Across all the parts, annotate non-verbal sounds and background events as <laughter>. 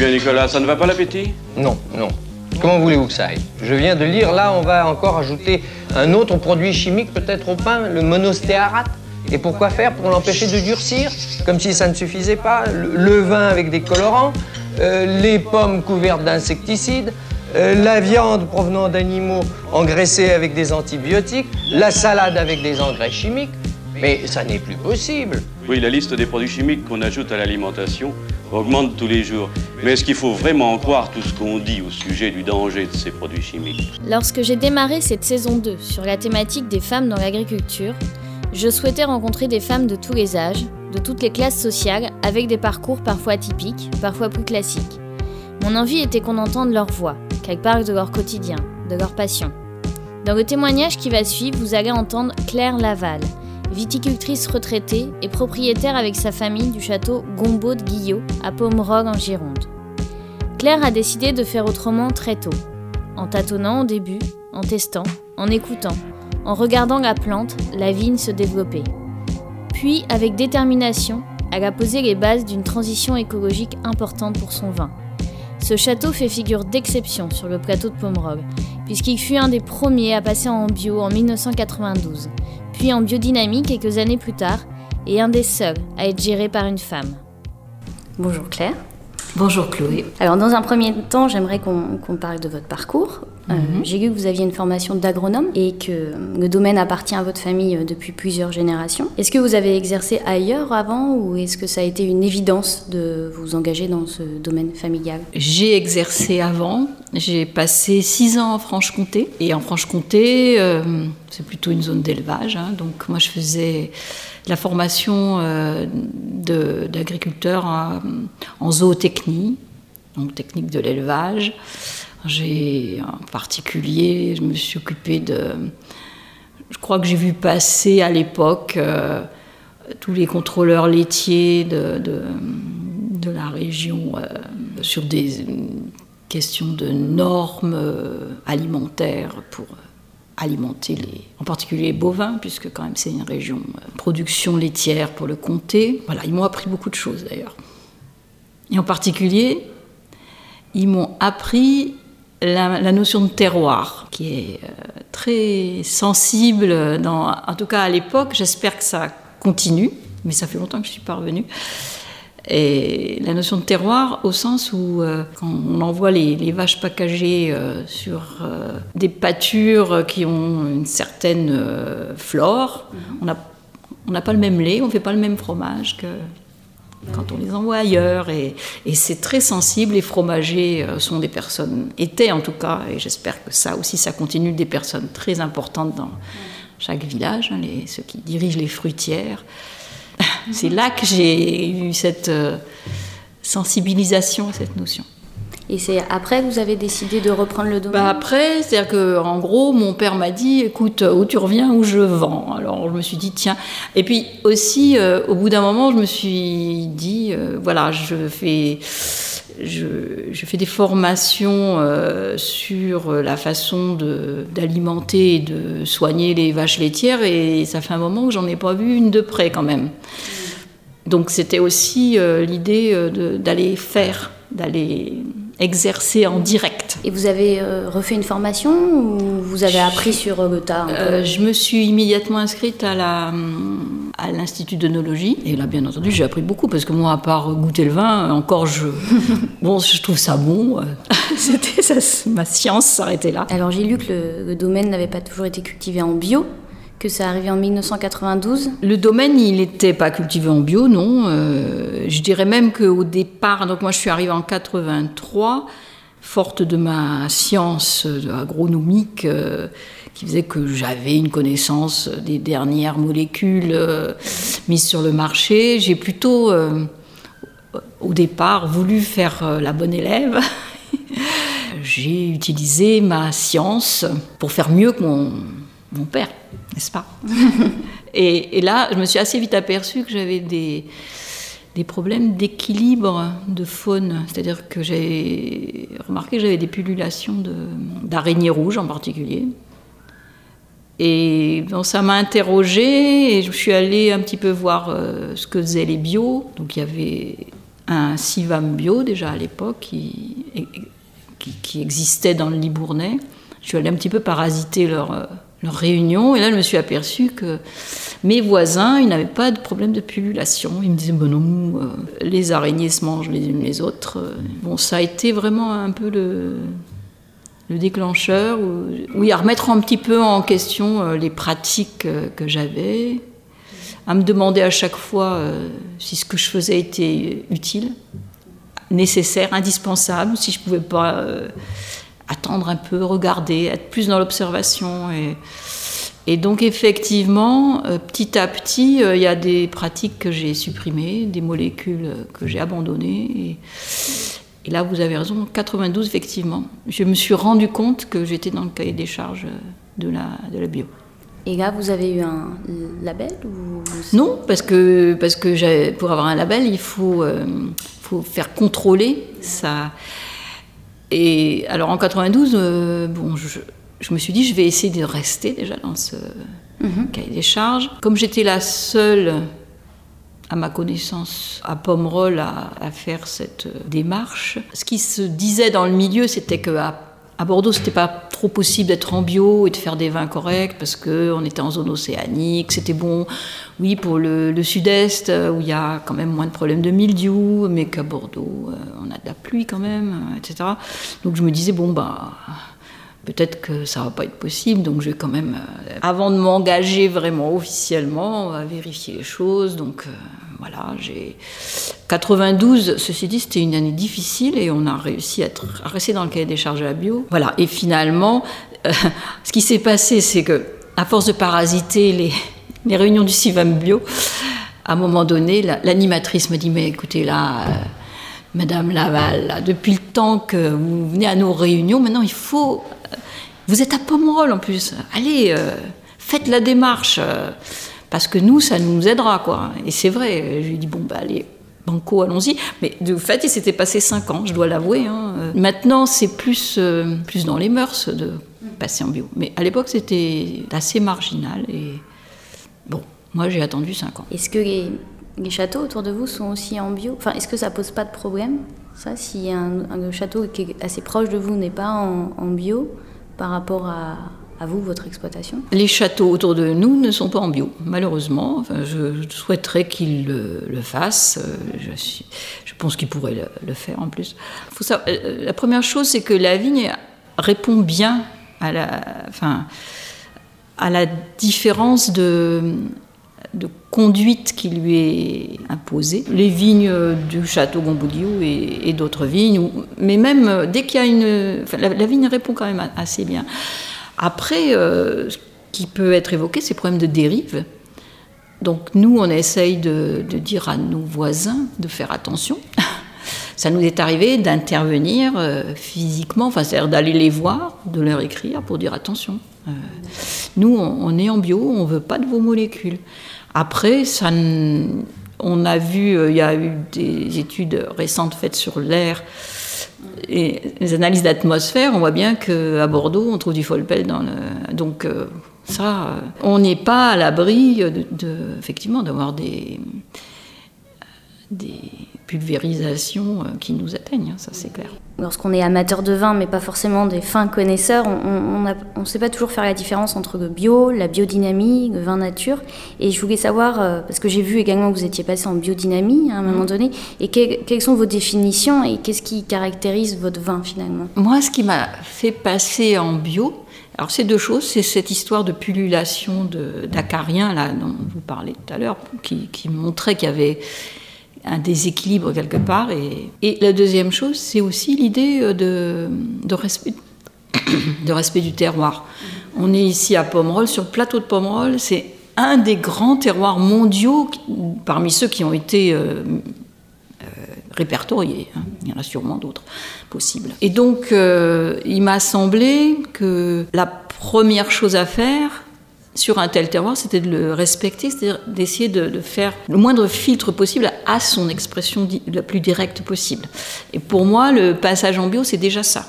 bien, Nicolas, ça ne va pas l'appétit? Non, non. Comment voulez-vous que ça aille? Je viens de lire, là, on va encore ajouter un autre produit chimique peut-être au pain, le monostéarate. Et pourquoi faire? Pour l'empêcher de durcir, comme si ça ne suffisait pas. Le, vin avec des colorants, euh, les pommes couvertes d'insecticides, euh, la viande provenant d'animaux engraissés avec des antibiotiques, la salade avec des engrais chimiques. Mais ça n'est plus possible. Oui, la liste des produits chimiques qu'on ajoute à l'alimentation augmente tous les jours. Mais est-ce qu'il faut vraiment en croire tout ce qu'on dit au sujet du danger de ces produits chimiques? Lorsque j'ai démarré cette saison 2 sur la thématique des femmes dans l'agriculture, je souhaitais rencontrer des femmes de tous les âges, de toutes les classes sociales, avec des parcours parfois atypiques, parfois plus classiques. Mon envie était qu'on entende leur voix, qu'elles parlent de leur quotidien, de leur passion. Dans le témoignage qui va suivre, vous allez entendre Claire Laval, viticultrice retraitée et propriétaire avec sa famille du château Gombeau de Guillot à Pomerol en Gironde. Claire a décidé de faire autrement très tôt, en tâtonnant au début, en testant, en écoutant, en regardant la plante, la vigne se développer. Puis, avec détermination, elle a posé les bases d'une transition écologique importante pour son vin. Ce château fait figure d'exception sur le plateau de Pomerol, puisqu'il fut un des premiers à passer en bio en 1992, puis en biodynamie quelques années plus tard, et un des seuls à être géré par une femme. Bonjour Claire. Bonjour Chloé. Alors dans un premier temps, j'aimerais qu'on parle de votre parcours. Euh, mhm. J'ai vu que vous aviez une formation d'agronome et que le domaine appartient à votre famille euh, depuis plusieurs générations. Est-ce que vous avez exercé ailleurs avant ou est-ce que ça a été une évidence de vous engager dans ce domaine familial? J'ai exercé avant. J'ai passé six ans en Franche-Comté. Et en Franche-Comté, euh, c'est plutôt une zone d'élevage. Hein. donc moi, je faisais la formation d'agriculteur en zootechnie, donc technique de l'élevage. J'ai en particulier, je me suis occupée de. Je crois que j'ai vu passer à l'époque euh, tous les contrôleurs laitiers de, de, la région euh, sur des questions de normes euh, alimentaires pour alimenter les, en particulier les bovins, puisque quand même c'est une région production laitière pour le comté. Voilà, ils m'ont appris beaucoup de choses d'ailleurs. Et en particulier, ils m'ont appris la, notion de terroir, qui est euh, très sensible, dans, en tout cas à l'époque, j'espère que ça continue, mais ça fait longtemps que je suis pas revenue. Et la notion de terroir au sens où euh, quand on envoie les, les vaches packagées euh, sur des pâtures qui ont une certaine flore, mhm. on n'a pas le même lait, on ne fait pas le même fromage que quand on les envoie ailleurs. Et, c'est très sensible. Les fromagers euh, sont des personnes, étaient en tout cas, et j'espère que ça aussi, ça continue, des personnes très importantes dans chaque village, hein, ceux qui dirigent les fruitières. <laughs> C'est là que j'ai eu cette euh, sensibilisation à cette notion. Et c'est après que vous avez décidé de reprendre le domaine bah Après, c'est-à-dire qu'en gros, mon père m'a dit écoute, où tu reviens, où je vends. Alors je me suis dit tiens. Et puis aussi, euh, au bout d'un moment, je me suis dit euh, voilà, je fais. Je, fais des formations euh, sur la façon d'alimenter et de soigner les vaches laitières et ça fait un moment que j'en ai pas vu une de près quand même. Donc c'était aussi l'idée d'aller faire, d'aller exercer en direct. Et vous avez euh, refait une formation ou vous avez appris sur le tas euh, Je me suis immédiatement inscrite à la à l'institut d'œnologie et là bien entendu j'ai appris beaucoup parce que moi à part goûter le vin encore je <laughs> bon je trouve ça bon euh, <laughs> c'était ma science s'arrêtait là. Alors j'ai lu que le, le domaine n'avait pas toujours été cultivé en bio que ça arrivé en 1992 Le domaine, il n'était pas cultivé en bio, non. Euh, je dirais même qu'au départ, donc moi je suis arrivée en 83, forte de ma science agronomique euh, qui faisait que j'avais une connaissance des dernières molécules euh, mises sur le marché, j'ai plutôt au départ voulu faire la bonne élève. <laughs> j'ai utilisé ma science pour faire mieux que mon père, n'est-ce pas <laughs> et, là, je me suis assez vite aperçue que j'avais des, des problèmes d'équilibre de faune. C'est-à-dire que j'ai remarqué que j'avais des pullulations d'araignées rouges en particulier. Et ça m'a interrogée et je suis allée un petit peu voir euh, ce que faisaient les bio. Donc il y avait un Sivam bio déjà à l'époque qui, qui, existait dans le Libournais. Je suis allée un petit peu parasiter leur, leur réunion et là je me suis aperçue que mes voisins, ils n'avaient pas de problème de pullulation. Ils me disaient, bon non, euh, les araignées se mangent les unes les autres. Bon, ça a été vraiment un peu le, le déclencheur, oui, à remettre un petit peu en question euh, les pratiques euh, que j'avais, à me demander à chaque fois si ce que je faisais était utile, nécessaire, indispensable, si je pouvais pas attendre un peu, regarder, être plus dans l'observation et et donc effectivement, euh, petit à petit, euh, il y a des pratiques que j'ai supprimées, des molécules que j'ai abandonnées. Et, là, vous avez raison, 92 effectivement. Je me suis rendu compte que j'étais dans le cahier des charges de la, de la bio. Et là, vous avez eu un label ou... Non, parce que, parce que pour avoir un label, il faut, euh, faut faire contrôler ça. Et alors en 92, bon, je, je me suis dit, je vais essayer de rester déjà dans ce mhm. cahier des charges. Comme j'étais la seule, à ma connaissance, à Pomerol à, à, faire cette démarche, ce qui se disait dans le milieu, c'était que à, à Bordeaux, c'était pas trop possible d'être en bio et de faire des vins corrects parce qu'on était en zone océanique. C'était bon, oui, pour le, sud-est où il y a quand même moins de problèmes de mildiou, mais qu'à Bordeaux, euh, on a de la pluie quand même, etc. Donc je me disais, bon, bah peut-être que ça va pas être possible, donc je vais quand même, euh, avant de m'engager vraiment officiellement, on va vérifier les choses. Donc euh, voilà, j'ai 92. Ceci dit, c'était une année difficile et on a réussi à, rester dans le cahier des charges à bio. Voilà, et finalement, <laughs> euh, ce qui s'est passé, c'est que à force de parasiter les, réunions du CIVAM bio, à un moment donné, l'animatrice me dit mais écoutez là. Madame Laval, depuis le temps que vous venez à nos réunions, maintenant il faut vous êtes à Pomerol en plus. Allez, euh, faites la démarche. Parce que nous, ça nous aidera, quoi. Et c'est vrai. Je lui dit, bon, bah, allez, banco, allons-y. Mais de fait, il s'était passé cinq ans, je dois l'avouer. Hein. Maintenant, c'est plus, euh, plus dans les mœurs de passer en bio. Mais à l'époque, c'était assez marginal. Et bon, moi, j'ai attendu cinq ans. Est-ce que les, châteaux autour de vous sont aussi en bio? Enfin, est-ce que ça pose pas de problème Ça, si un, château qui est assez proche de vous n'est pas en bio par rapport à, vous, votre exploitation Les châteaux autour de nous ne sont pas en bio, malheureusement. Je, souhaiterais qu'ils le, fassent. Euh, je, pense qu'ils pourraient le, faire en plus. Savoir, euh, la première chose, c'est que la vigne répond bien à la, à la différence de, conduite qui lui est imposée. Les vignes du château Gomboudiou et, d'autres vignes, mais même euh, dès qu'il y a une... la, vigne répond quand même assez bien. Après, euh, ce qui peut être évoqué, c'est le problème de dérive. Donc nous, on essaye de, dire à nos voisins de faire attention. Ça nous est arrivé d'intervenir euh, physiquement, enfin, c'est-à-dire d'aller les voir, de leur écrire pour dire attention. nous, on, est en bio, on ne veut pas de vos molécules. Après, ça, on a vu, euh, il y a eu des études récentes faites sur l'air et les analyses d'atmosphère. On voit bien qu'à Bordeaux, on trouve du folpel dans le. Donc, euh, ça, euh, on n'est pas à l'abri, de, effectivement, d'avoir des, des pulvérisation euh, qui nous atteignent, hein, ça c'est clair. Lorsqu'on est amateur de vin, mais pas forcément des fins connaisseurs, on ne sait pas toujours faire la différence entre le bio, la biodynamie, le vin nature. Et je voulais savoir, euh, parce que j'ai vu également que vous étiez passé en biodynamie hein, à un moment mmh. donné, et quelles sont vos définitions et qu'est-ce qui caractérise votre vin finalement? Moi, ce qui m'a fait passer en bio, alors c'est deux choses, c'est cette histoire de pullulation d'acariens là dont vous parlez tout à l'heure, qui, qui montrait qu'il y avait un déséquilibre quelque part. Et, la deuxième chose, c'est aussi l'idée euh, de, de, respect, <coughs> de respect du terroir. On est ici à Pomerol, sur le plateau de Pomerol, c'est un des grands terroirs mondiaux parmi ceux qui ont été euh, euh, répertoriés. Hein. Il y en a sûrement d'autres possibles. Et donc, il m'a semblé que la première chose à faire, sur un tel terroir, c'était de le respecter, c'est-à-dire d'essayer de, faire le moindre filtre possible à son expression la plus directe possible. Et pour moi, le passage en bio, c'est déjà ça.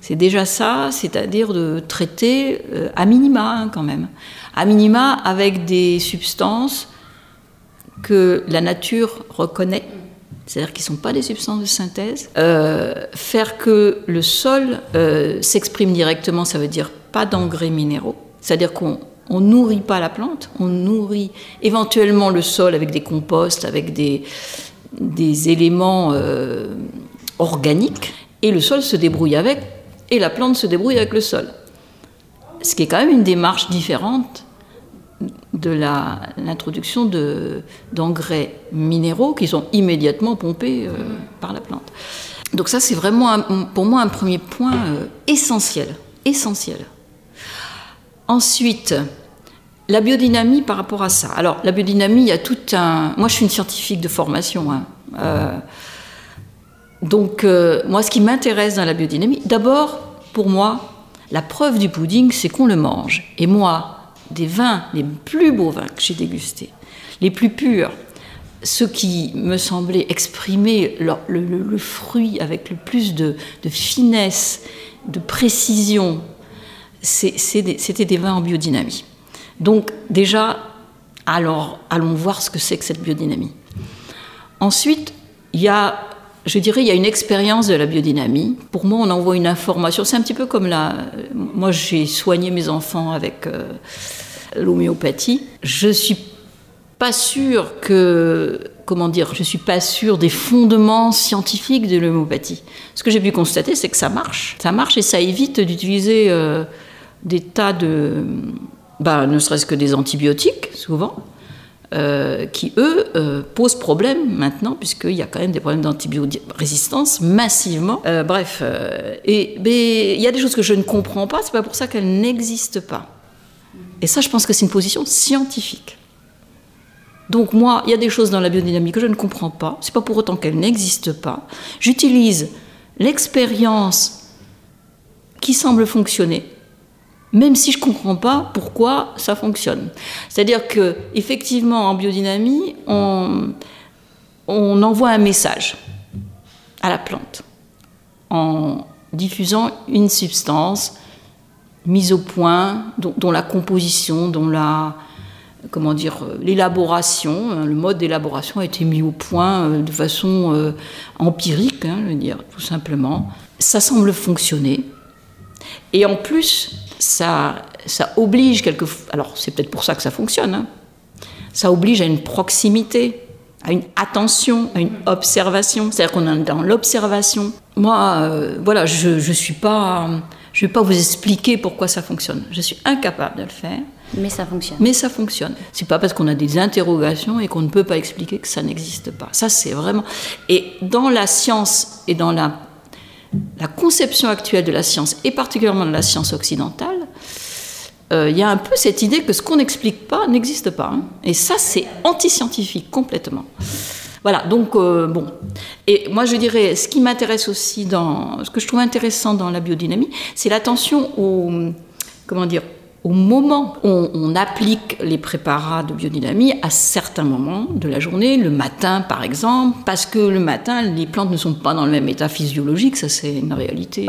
C'est déjà ça, c'est-à-dire de traiter euh, à minima hein, quand même. À minima avec des substances que la nature reconnaît, c'est-à-dire qui ne sont pas des substances de synthèse. Euh, faire que le sol euh, s'exprime directement, ça veut dire pas d'engrais minéraux, c'est-à-dire qu'on on nourrit pas la plante, on nourrit éventuellement le sol avec des composts, avec des, des éléments euh, organiques, et le sol se débrouille avec, et la plante se débrouille avec le sol. Ce qui est quand même une démarche différente de l'introduction d'engrais minéraux qui sont immédiatement pompés euh, par la plante. Donc ça, c'est vraiment pour moi un premier point euh, essentiel. Essentiel. Ensuite, la biodynamie par rapport à ça. Alors, la biodynamie, il y a tout un... Moi, je suis une scientifique de formation. Hein. Euh, donc, moi, ce qui m'intéresse dans la biodynamie, d'abord, pour moi, la preuve du pudding, c'est qu'on le mange. Et moi, des vins, les plus beaux vins que j'ai dégustés, les plus purs, ceux qui me semblaient exprimer le, fruit avec le plus de, finesse, de précision, c'était des vins en biodynamie. Donc déjà, alors, allons voir ce que c'est que cette biodynamie. Ensuite, il y a je dirais, il y a une expérience de la biodynamie. Pour moi, on envoie une information. C'est un petit peu comme la. Moi, j'ai soigné mes enfants avec euh, l'homéopathie. Je suis pas sûre que. Comment dire Je suis pas sûre des fondements scientifiques de l'homéopathie. Ce que j'ai pu constater, c'est que ça marche. Ça marche et ça évite d'utiliser euh, des tas de. Ben, ne serait-ce que des antibiotiques, souvent. Euh, qui, eux, euh, posent problème maintenant, puisqu'il y a quand même des problèmes d'antibiorésistance massivement. Euh, bref, et il y a des choses que je ne comprends pas, c'est pas pour ça qu'elles n'existent pas. Et ça, je pense que c'est une position scientifique. Donc moi, il y a des choses dans la biodynamie que je ne comprends pas, c'est pas pour autant qu'elles n'existent pas. J'utilise l'expérience qui semble fonctionner même si je ne comprends pas pourquoi ça fonctionne. C'est-à-dire que effectivement en biodynamie, on, envoie un message à la plante en diffusant une substance mise au point, dont, la composition, dont la comment dire l'élaboration, hein, le mode d'élaboration a été mis au point euh, de façon euh, empirique, hein, dire tout simplement. Ça semble fonctionner. Et en plus, ça, ça oblige quelque alors c'est peut-être pour ça que ça fonctionne, hein. ça oblige à une proximité, à une attention, à une observation. C'est-à-dire qu'on est dans l'observation. Moi, euh, voilà, je ne suis pas, je vais pas vous expliquer pourquoi ça fonctionne. Je suis incapable de le faire. Mais ça fonctionne. Mais ça fonctionne. C'est pas parce qu'on a des interrogations et qu'on ne peut pas expliquer que ça n'existe pas. Ça, c'est vraiment. Et dans la science et dans la la conception actuelle de la science, et particulièrement de la science occidentale, euh, il y a un peu cette idée que ce qu'on n'explique pas n'existe pas. Hein. Et ça, c'est anti-scientifique complètement. Voilà, donc euh, bon. Et moi, je dirais, ce qui m'intéresse aussi dans. Ce que je trouve intéressant dans la biodynamie, c'est l'attention au. Comment dire au moment où on, applique les préparats de biodynamie à certains moments de la journée, le matin par exemple, parce que le matin, les plantes ne sont pas dans le même état physiologique, ça c'est une réalité.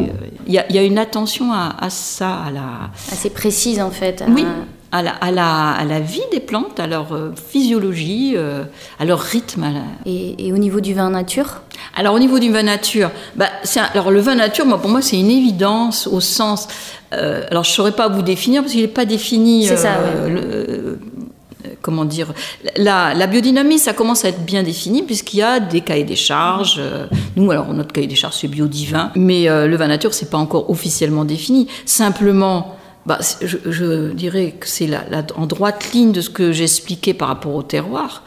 Il y, a, une attention à, ça, à la... Assez précise en fait. Oui, à la, à, la, à la, vie des plantes, à leur euh, physiologie, euh, à leur rythme. Et, au niveau du vin nature? Alors au niveau du vin nature, bah, alors le vin nature, moi, pour moi c'est une évidence au sens... Euh, alors je ne saurais pas vous définir parce qu'il n'est pas défini... C'est ça, comment dire, la, la, biodynamie, ça commence à être bien défini puisqu'il y a des cahiers des charges. nous, alors notre cahier des charges, c'est biodivin, mais le vin nature, c'est pas encore officiellement défini. Simplement, bah, je, dirais que c'est en droite ligne de ce que j'expliquais par rapport au terroir.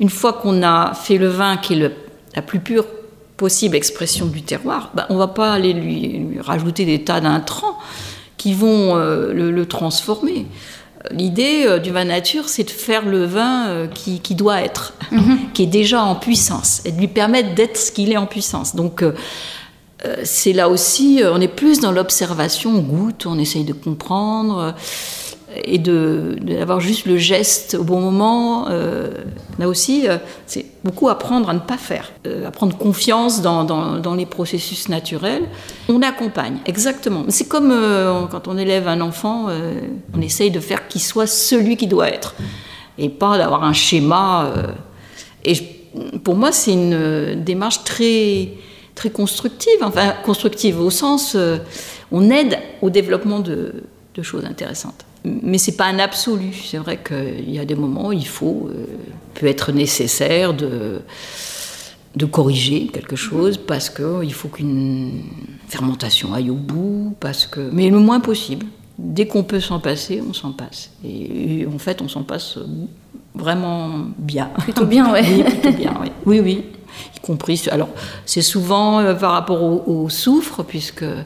Une fois qu'on a fait le vin qui est la plus pure possible expression du terroir, bah, on ne va pas aller lui, rajouter des tas d'intrants qui vont euh, le, transformer. L'idée euh, du vin nature, c'est de faire le vin euh, qui, doit être, mhm. <laughs> qui est déjà en puissance, et de lui permettre d'être ce qu'il est en puissance. Donc, c'est là aussi, on est plus dans l'observation, on goûte, on essaye de comprendre et d'avoir juste le geste au bon moment. là aussi, c'est beaucoup apprendre à ne pas faire, à prendre confiance dans, dans, les processus naturels. On accompagne, exactement. C'est comme quand on élève un enfant, on essaye de faire qu'il soit celui qui doit être et pas d'avoir un schéma. et pour moi, c'est une démarche très, très constructive, enfin constructive au sens, euh, on aide au développement de, choses intéressantes. Mais c'est pas un absolu. C'est vrai qu'il y a des moments où il faut, euh, peut être nécessaire de, de corriger quelque chose parce qu'il faut qu'une fermentation aille au bout, parce que, mais le moins possible. Dès qu'on peut s'en passer, on s'en passe. Et en fait, on s'en passe vraiment bien. Plutôt bien, ouais. oui, plutôt bien, oui. Oui, oui. Y compris. Alors, c'est souvent euh, par rapport au, soufre, puisque euh,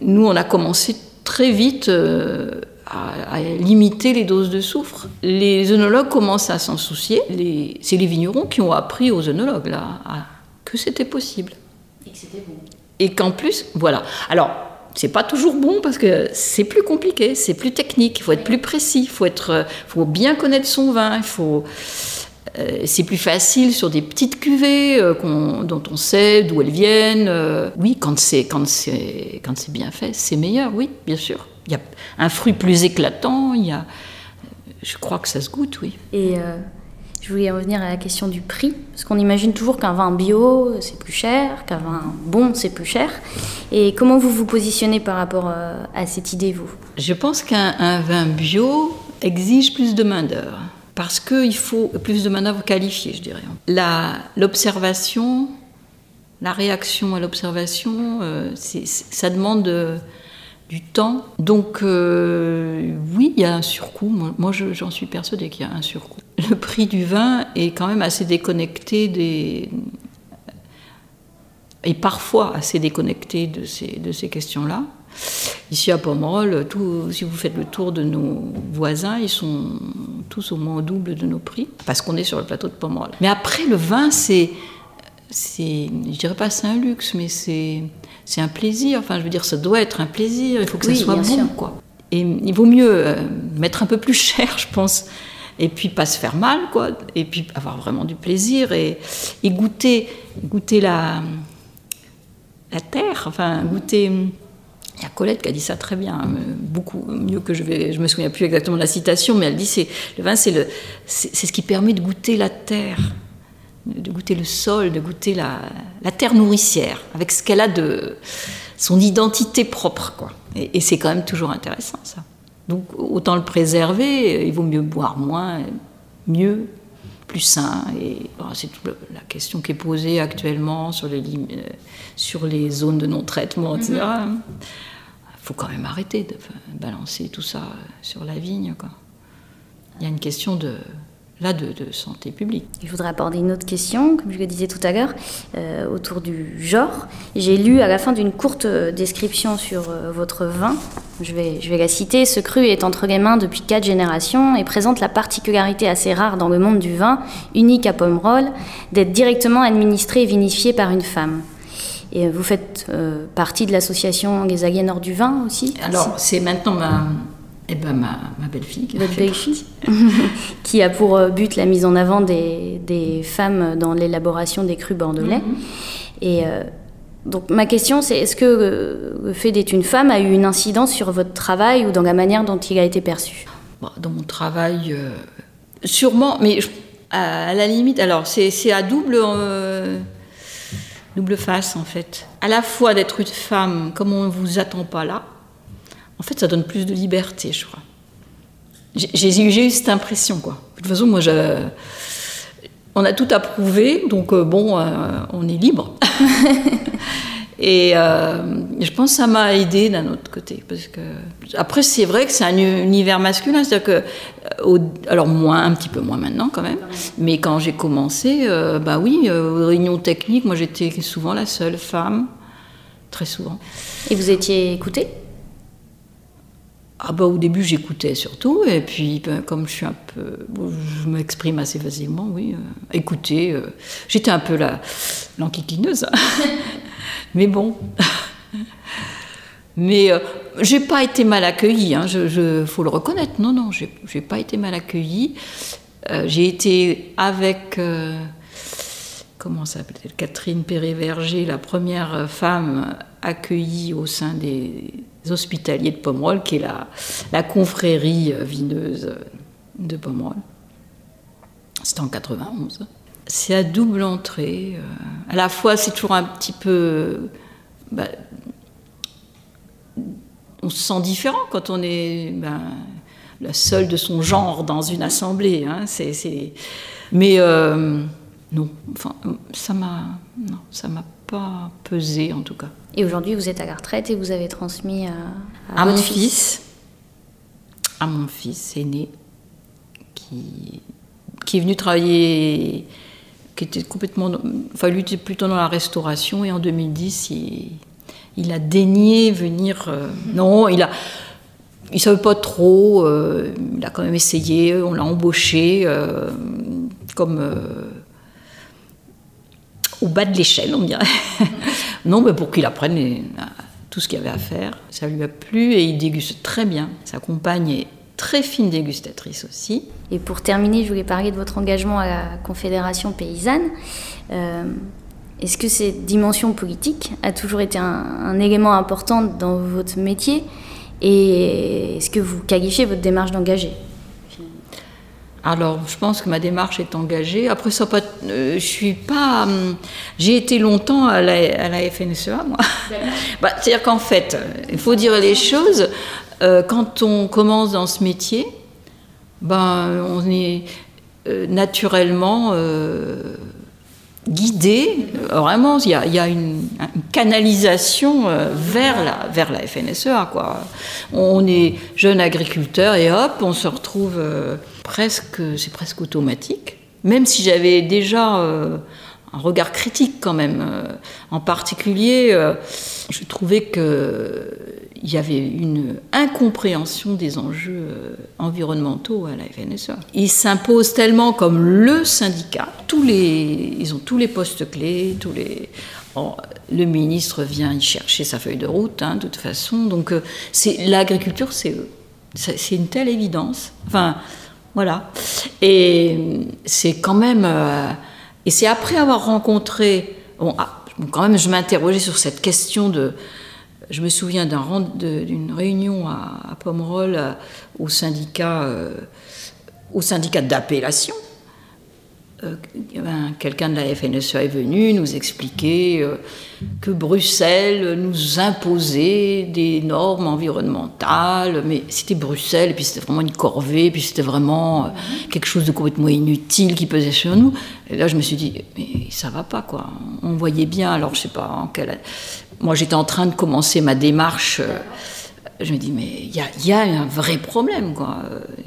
nous, on a commencé très vite euh, à, limiter les doses de soufre. Les œnologues commencent à s'en soucier. c'est les vignerons qui ont appris aux œnologues, là, que c'était possible. Et que c'était bon. Et qu'en plus, voilà. Alors, c'est pas toujours bon parce que c'est plus compliqué, c'est plus technique, il faut être plus précis, il faut, être, faut bien connaître son vin, il faut. Euh, c'est plus facile sur des petites cuvées euh, dont on sait d'où elles viennent. Euh. oui, quand c'est quand c'est quand c'est bien fait, c'est meilleur. Oui, bien sûr. Il y a un fruit plus éclatant. Il y a, je crois que ça se goûte, oui. Et je voulais revenir à la question du prix, parce qu'on imagine toujours qu'un vin bio, c'est plus cher, qu'un vin bon, c'est plus cher. Et comment vous vous positionnez par rapport à cette idée, vous? Je pense qu'un vin bio exige plus de main-d'œuvre, parce qu'il faut plus de main-d'œuvre qualifiée, je dirais. L'observation, la, réaction à l'observation, euh, ça demande du temps. Donc euh, oui, il y a un surcoût. Moi, j'en suis persuadée qu'il y a un surcoût. Le prix du vin est quand même assez déconnecté des et parfois assez déconnecté de ces questions-là. Ici à Pomerol, si vous faites le tour de nos voisins, ils sont tous au moins au double de nos prix, parce qu'on est sur le plateau de Pomerol. Mais après, le vin, c'est, c'est je dirais pas c'est un luxe, mais c'est, c'est un plaisir. Enfin, je veux dire, ça doit être un plaisir. Il faut que ça soit bon, quoi. Et il vaut mieux euh, mettre un peu plus <laughs> cher, je pense, et puis pas se faire mal, quoi. Et puis avoir vraiment du plaisir et, et goûter, goûter la, la terre, enfin goûter. Il y a Colette qui a dit ça très bien, hein, beaucoup mieux que je vais. Me souviens plus exactement de la citation, mais elle dit c'est le vin, c'est ce qui permet de goûter la terre, de goûter le sol, de goûter la, la terre nourricière, avec ce qu'elle a de son identité propre, quoi. Et, c'est quand même toujours intéressant, ça. Donc autant le préserver, il vaut mieux boire moins, mieux, plus sain. Et c'est toute la question qui est posée actuellement sur les, euh, sur les zones de non-traitement, etc. Il faut quand même arrêter de balancer tout ça sur la vigne. Quoi. Il y a une question de, là de, santé publique. Je voudrais aborder une autre question, comme je le disais tout à l'heure, euh, autour du genre. J'ai lu à la fin d'une courte description sur euh, votre vin, je vais, je vais la citer, ce cru est entre les mains depuis quatre générations et présente la particularité assez rare dans le monde du vin, unique à Pomerol, d'être directement administré et vinifié par une femme. Et vous faites euh, partie de l'association Les Aliénors du Vin aussi? Alors, c'est maintenant ma, eh ben, ma, ma belle-fille. Votre belle-fille <laughs> Qui a pour euh, but la mise en avant des, des femmes dans l'élaboration des crus bordelais. Mhm. Et euh, donc ma question c'est est-ce que euh, le fait d'être une femme a eu une incidence sur votre travail ou dans la manière dont il a été perçu? Dans mon travail, sûrement, mais à, la limite, alors c'est à double, double face en fait. À la fois d'être une femme comme on ne vous attend pas là, en fait, ça donne plus de liberté, je crois. J'ai eu cette impression, quoi. De toute façon, moi, on a tout approuvé, donc euh, bon, euh, on est libre. <laughs> Et euh, je pense que ça m'a aidé d'un autre côté. Parce que... Après, c'est vrai que c'est un univers masculin. C'est-à-dire que, alors moins, un petit peu moins maintenant quand même, mais quand j'ai commencé, bah oui, aux réunions techniques, moi j'étais souvent la seule femme, très souvent. Et vous étiez écoutée? Ah bah, au début j'écoutais surtout, et puis ben, comme je suis un peu, je m'exprime assez facilement, oui, euh. Euh, j'étais un peu la l'enquiquineuse, <laughs> mais bon. <laughs> mais euh, j'ai pas été mal accueillie, hein, je, faut le reconnaître. Non, non, j'ai pas été mal accueillie. j'ai été avec comment ça s'appelle Catherine Perret-Verger, la première femme accueillie au sein des hospitaliers de Pomerol, qui est la, la confrérie vineuse de Pomerol. C'était en 91. C'est à double entrée. à la fois, c'est toujours un petit peu. Bah, on se sent différent quand on est ben, la seule de son genre dans une assemblée. Hein. Mais non, enfin, ça m'a, non, ça m'a pas pesé en tout cas. Et aujourd'hui, vous êtes à la retraite et vous avez transmis à, à, mon fils, à mon fils aîné, qui, qui est venu travailler, qui était complètement, enfin lui était plutôt dans la restauration et en 2010, il, il a daigné venir. Euh, <laughs> non, il a. Il savait pas trop, euh, il a quand même essayé, on l'a embauché euh, comme au bas de l'échelle, on dirait. <laughs> non, mais pour qu'il apprenne tout ce qu'il y avait à faire. Ça lui a plu et il déguste très bien. Sa compagne est très fine dégustatrice aussi. Et pour terminer, je voulais parler de votre engagement à la Confédération paysanne. Euh, est-ce que cette dimension politique a toujours été un, un élément important dans votre métier Et est-ce que vous qualifiez votre démarche d'engagé alors, je pense que ma démarche est engagée. Après, ça pas, euh, je suis pas. Hum, j'ai été longtemps à la, à la FNSEA, moi. <laughs> bah, C'est-à-dire qu'en fait, il faut dire les choses. Euh, quand on commence dans ce métier, ben, on est euh, naturellement guidé. Vraiment, il y a, y a une, canalisation vers la, vers la FNSEA. Quoi. On est jeune agriculteur et hop, on se retrouve presque, c'est presque automatique. Même si j'avais déjà euh, un regard critique quand même. Euh, en particulier, euh, je trouvais qu'il y avait une incompréhension des enjeux environnementaux à la FNSEA. Ils s'imposent tellement comme le syndicat. Tous les, ils ont tous les postes clés, tous les. le ministre vient y chercher sa feuille de route, hein, de toute façon. Donc, c'est l'agriculture, c'est eux. C'est une telle évidence. Enfin, voilà. Et c'est quand même. Euh, et c'est après avoir rencontré. Ah, bon, quand même, je m'interrogeais sur cette question de. Je me souviens d'une réunion à, Pomerol euh, au syndicat, euh, au syndicat d'appellation. Quelqu'un de la FNSE est venu nous expliquer que Bruxelles nous imposait des normes environnementales, mais c'était Bruxelles, et puis c'était vraiment une corvée, puis c'était vraiment euh, quelque chose de complètement inutile qui pesait sur nous. Et là, je me suis dit, mais ça va pas, quoi. On voyait bien, alors je sais pas en quelle... Moi, j'étais en train de commencer ma démarche. Euh, je me dis, mais il y a, un vrai problème, quoi.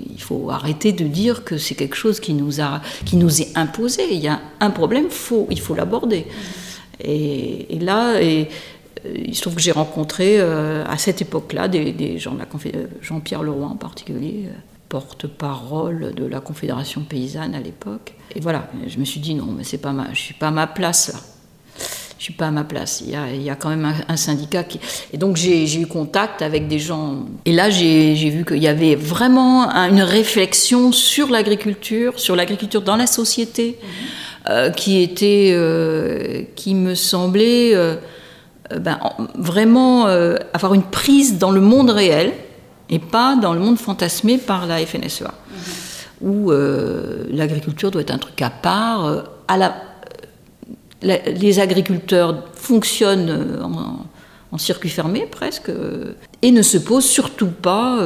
Il faut arrêter de dire que c'est quelque chose qui nous, a, qui nous est imposé. Il y a un problème, il faut l'aborder. Et, là, et, euh, il se trouve que j'ai rencontré euh, à cette époque-là des, gens de la Confédération, Jean-Pierre Leroy en particulier, euh, porte-parole de la Confédération paysanne à l'époque. Et voilà, je me suis dit non, mais c'est pas ma, je suis pas à ma place là. Je suis pas à ma place. Il y a, il y a quand même un, syndicat qui. Et donc j'ai eu contact avec des gens. Et là j'ai vu qu'il y avait vraiment une réflexion sur l'agriculture, sur l'agriculture dans la société. Euh, qui était, euh, qui me semblait euh, ben, vraiment avoir une prise dans le monde réel et pas dans le monde fantasmé par la FNSEA, mhm. où l'agriculture doit être un truc à part. à la, les agriculteurs fonctionnent en, en, circuit fermé presque et ne se posent surtout pas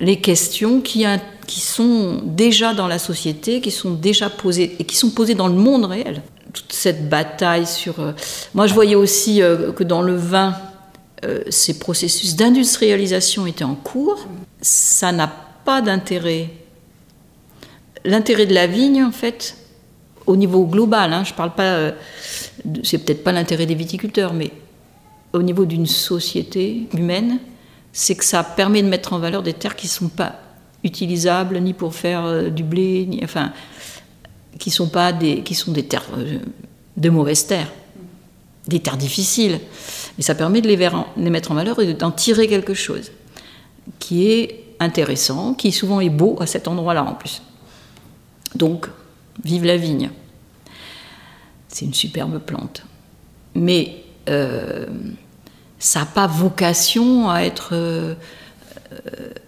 les questions qui, qui, sont déjà dans la société, qui sont déjà posées et qui sont posées dans le monde réel. Toute cette bataille sur. Euh, moi, je voyais aussi euh, que dans le vin, euh, ces processus d'industrialisation étaient en cours. Ça n'a pas d'intérêt. L'intérêt de la vigne, en fait, au niveau global, hein, je parle pas. c'est peut-être pas l'intérêt des viticulteurs, mais au niveau d'une société humaine, c'est que ça permet de mettre en valeur des terres qui ne sont pas utilisables ni pour faire euh, du blé, ni, enfin, qui sont pas des, qui sont des terres euh, de mauvaises terres, des terres difficiles. Mais ça permet de les, les mettre en valeur et d'en tirer quelque chose qui est intéressant, qui souvent est beau à cet endroit-là en plus. Donc, vive la vigne. C'est une superbe plante. Mais euh, ça n'a pas vocation à être euh,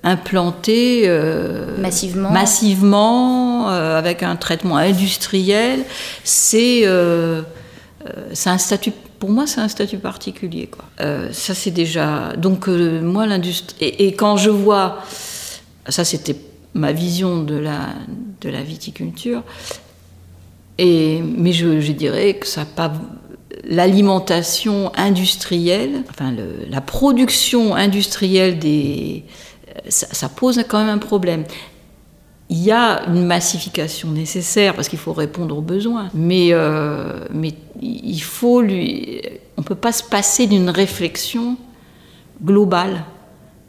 implanté massivement, massivement traitement avec un traitement industriel, c'est un statut pour moi, c'est un statut particulier. Quoi. ça, c'est déjà. Donc, moi, l'industrie. Et, quand je vois. Ça, c'était ma vision de la, de la viticulture. Et, mais je, dirais que ça pas l'alimentation industrielle, enfin la production industrielle des, ça, pose quand même un problème. Il y a une massification nécessaire parce qu'il faut répondre aux besoins, mais, euh, mais il faut lui, on peut pas se passer d'une réflexion globale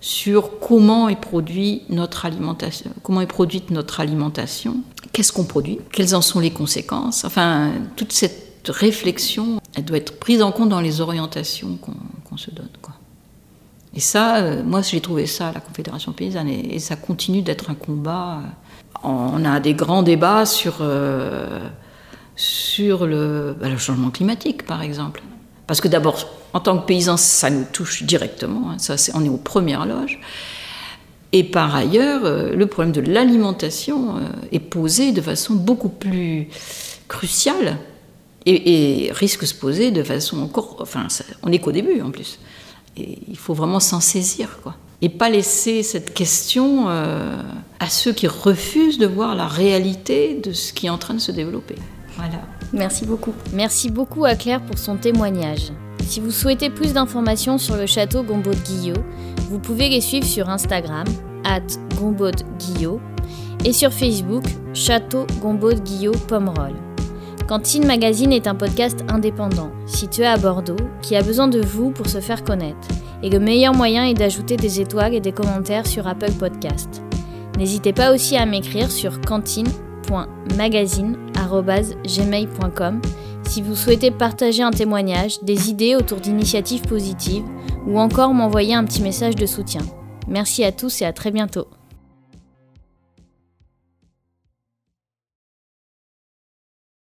sur comment est produit notre alimentation, comment est produite notre alimentation, qu'est-ce qu'on produit, quelles en sont les conséquences, enfin toute cette réflexion, elle doit être prise en compte dans les orientations qu'on se donne. Et ça, euh, moi j'ai trouvé ça à la Confédération paysanne et, ça continue d'être un combat. On a des grands débats sur, euh, sur bah, le, changement climatique par exemple. Parce que d'abord, en tant que paysan, ça nous touche directement, hein. ça, on est aux premières loges. Et par ailleurs, euh, le problème de l'alimentation est posé de façon beaucoup plus cruciale et, risque de se poser de façon encore. Enfin, on n'est qu'au début en plus. Et il faut vraiment s'en saisir, quoi. Et pas laisser cette question euh, à ceux qui refusent de voir la réalité de ce qui est en train de se développer. Voilà. Merci beaucoup. Merci beaucoup à Claire pour son témoignage. Si vous souhaitez plus d'informations sur le château Gombaud de Guillot, vous pouvez les suivre sur Instagram, at Gombaud Guillot, et sur Facebook, Château Gombaud Guillot Pomerol. Cantine Magazine est un podcast indépendant, situé à Bordeaux, qui a besoin de vous pour se faire connaître. Et le meilleur moyen est d'ajouter des étoiles et des commentaires sur Apple Podcast. N'hésitez pas aussi à m'écrire sur cantine.magazine.gmail.com si vous souhaitez partager un témoignage, des idées autour d'initiatives positives ou encore m'envoyer un petit message de soutien. Merci à tous et à très bientôt.